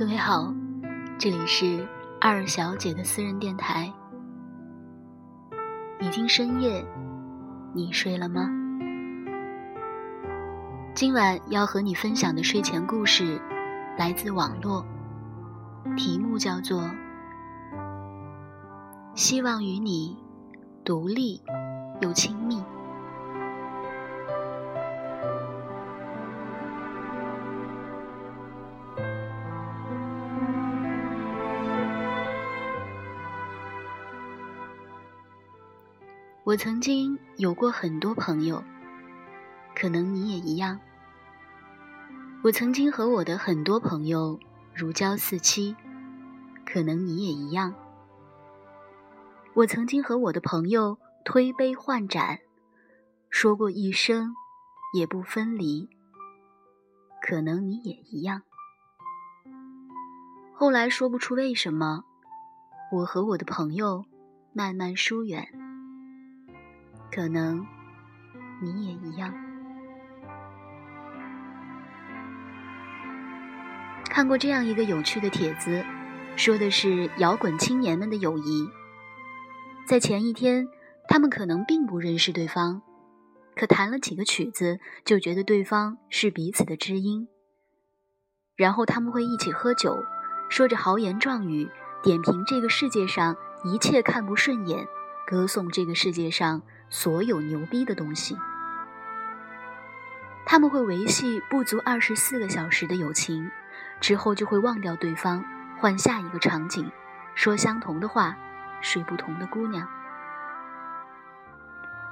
各位好，这里是二小姐的私人电台。已经深夜，你睡了吗？今晚要和你分享的睡前故事来自网络，题目叫做《希望与你独立又亲密》。我曾经有过很多朋友，可能你也一样。我曾经和我的很多朋友如胶似漆，可能你也一样。我曾经和我的朋友推杯换盏，说过一生也不分离，可能你也一样。后来说不出为什么，我和我的朋友慢慢疏远。可能你也一样。看过这样一个有趣的帖子，说的是摇滚青年们的友谊。在前一天，他们可能并不认识对方，可弹了几个曲子，就觉得对方是彼此的知音。然后他们会一起喝酒，说着豪言壮语，点评这个世界上一切看不顺眼，歌颂这个世界上。所有牛逼的东西，他们会维系不足二十四个小时的友情，之后就会忘掉对方，换下一个场景，说相同的话，睡不同的姑娘。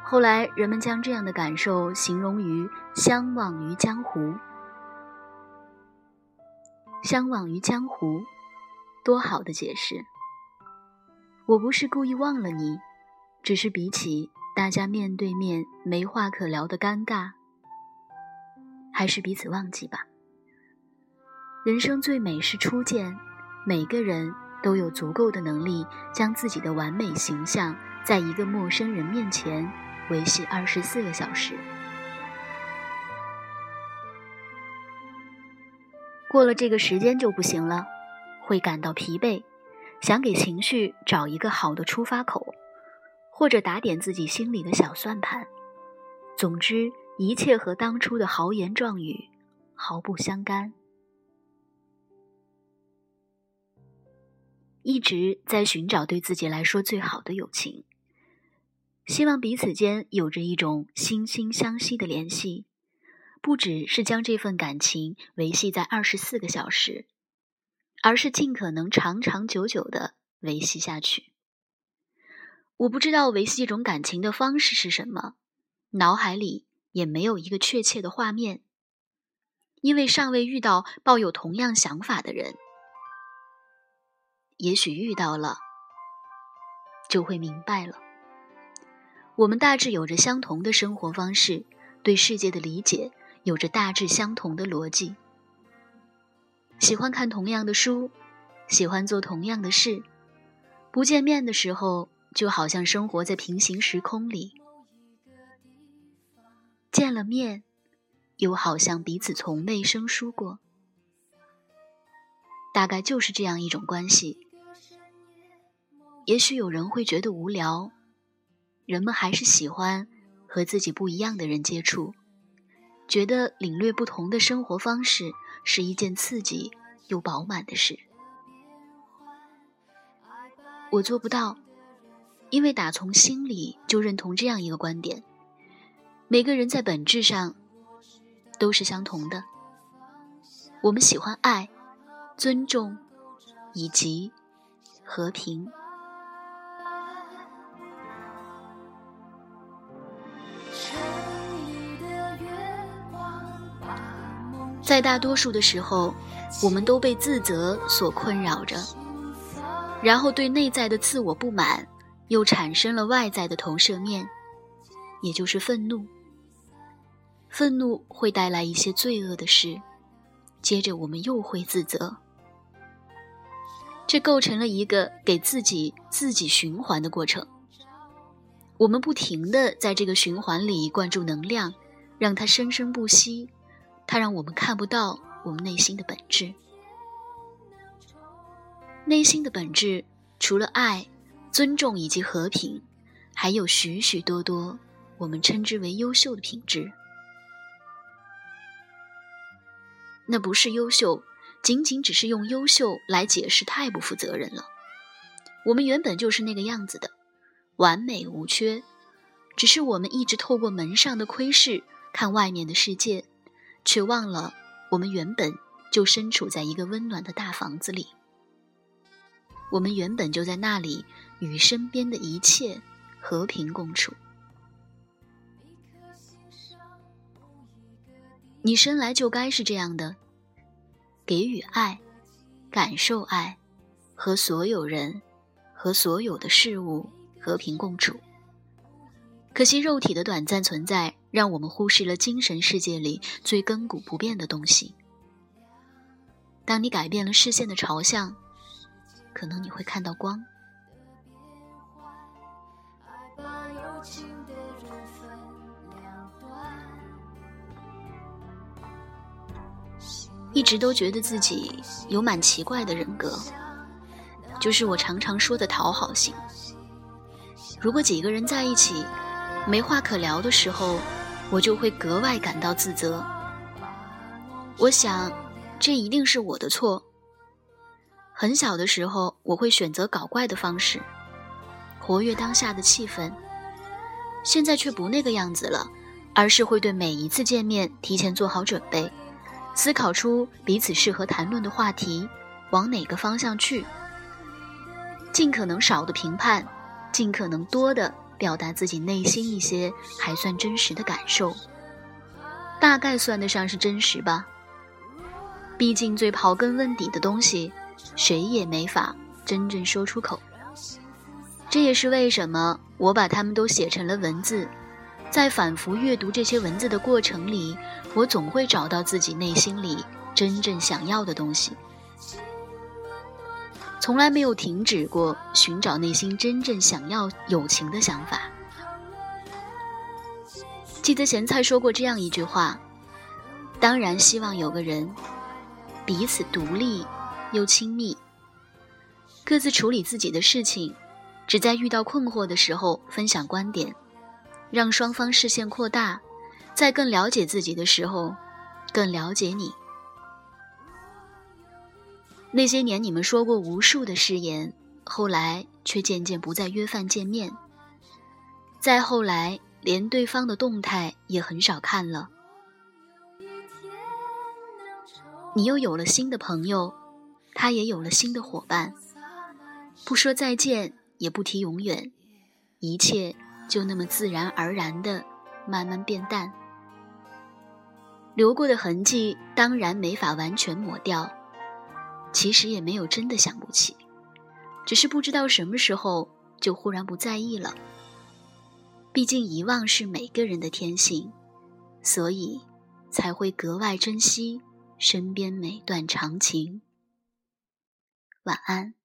后来人们将这样的感受形容于相忘于江湖。相忘于江湖，多好的解释！我不是故意忘了你，只是比起。大家面对面没话可聊的尴尬，还是彼此忘记吧。人生最美是初见，每个人都有足够的能力将自己的完美形象在一个陌生人面前维系二十四个小时。过了这个时间就不行了，会感到疲惫，想给情绪找一个好的出发口。或者打点自己心里的小算盘，总之一切和当初的豪言壮语毫不相干。一直在寻找对自己来说最好的友情，希望彼此间有着一种惺惺相惜的联系，不只是将这份感情维系在二十四个小时，而是尽可能长长久久的维系下去。我不知道维系这种感情的方式是什么，脑海里也没有一个确切的画面，因为尚未遇到抱有同样想法的人。也许遇到了，就会明白了。我们大致有着相同的生活方式，对世界的理解有着大致相同的逻辑，喜欢看同样的书，喜欢做同样的事，不见面的时候。就好像生活在平行时空里，见了面，又好像彼此从未生疏过。大概就是这样一种关系。也许有人会觉得无聊，人们还是喜欢和自己不一样的人接触，觉得领略不同的生活方式是一件刺激又饱满的事。我做不到。因为打从心里就认同这样一个观点：每个人在本质上都是相同的。我们喜欢爱、尊重以及和平。在大多数的时候，我们都被自责所困扰着，然后对内在的自我不满。又产生了外在的投射面，也就是愤怒。愤怒会带来一些罪恶的事，接着我们又会自责，这构成了一个给自己自己循环的过程。我们不停的在这个循环里灌注能量，让它生生不息。它让我们看不到我们内心的本质。内心的本质，除了爱、尊重以及和平，还有许许多多我们称之为优秀的品质。那不是优秀，仅仅只是用优秀来解释，太不负责任了。我们原本就是那个样子的，完美无缺，只是我们一直透过门上的窥视看外面的世界，却忘了我们原本就身处在一个温暖的大房子里。我们原本就在那里与身边的一切和平共处。你生来就该是这样的，给予爱，感受爱，和所有人和所有的事物和平共处。可惜肉体的短暂存在，让我们忽视了精神世界里最亘古不变的东西。当你改变了视线的朝向。可能你会看到光。一直都觉得自己有蛮奇怪的人格，就是我常常说的讨好型。如果几个人在一起没话可聊的时候，我就会格外感到自责。我想，这一定是我的错。很小的时候，我会选择搞怪的方式，活跃当下的气氛。现在却不那个样子了，而是会对每一次见面提前做好准备，思考出彼此适合谈论的话题，往哪个方向去，尽可能少的评判，尽可能多的表达自己内心一些还算真实的感受，大概算得上是真实吧。毕竟最刨根问底的东西。谁也没法真正说出口，这也是为什么我把它们都写成了文字。在反复阅读这些文字的过程里，我总会找到自己内心里真正想要的东西，从来没有停止过寻找内心真正想要友情的想法。记得咸菜说过这样一句话：“当然希望有个人，彼此独立。”又亲密，各自处理自己的事情，只在遇到困惑的时候分享观点，让双方视线扩大，在更了解自己的时候，更了解你。那些年你们说过无数的誓言，后来却渐渐不再约饭见面，再后来连对方的动态也很少看了。你又有了新的朋友。他也有了新的伙伴，不说再见，也不提永远，一切就那么自然而然的慢慢变淡。留过的痕迹当然没法完全抹掉，其实也没有真的想不起，只是不知道什么时候就忽然不在意了。毕竟遗忘是每个人的天性，所以才会格外珍惜身边每段长情。晚安。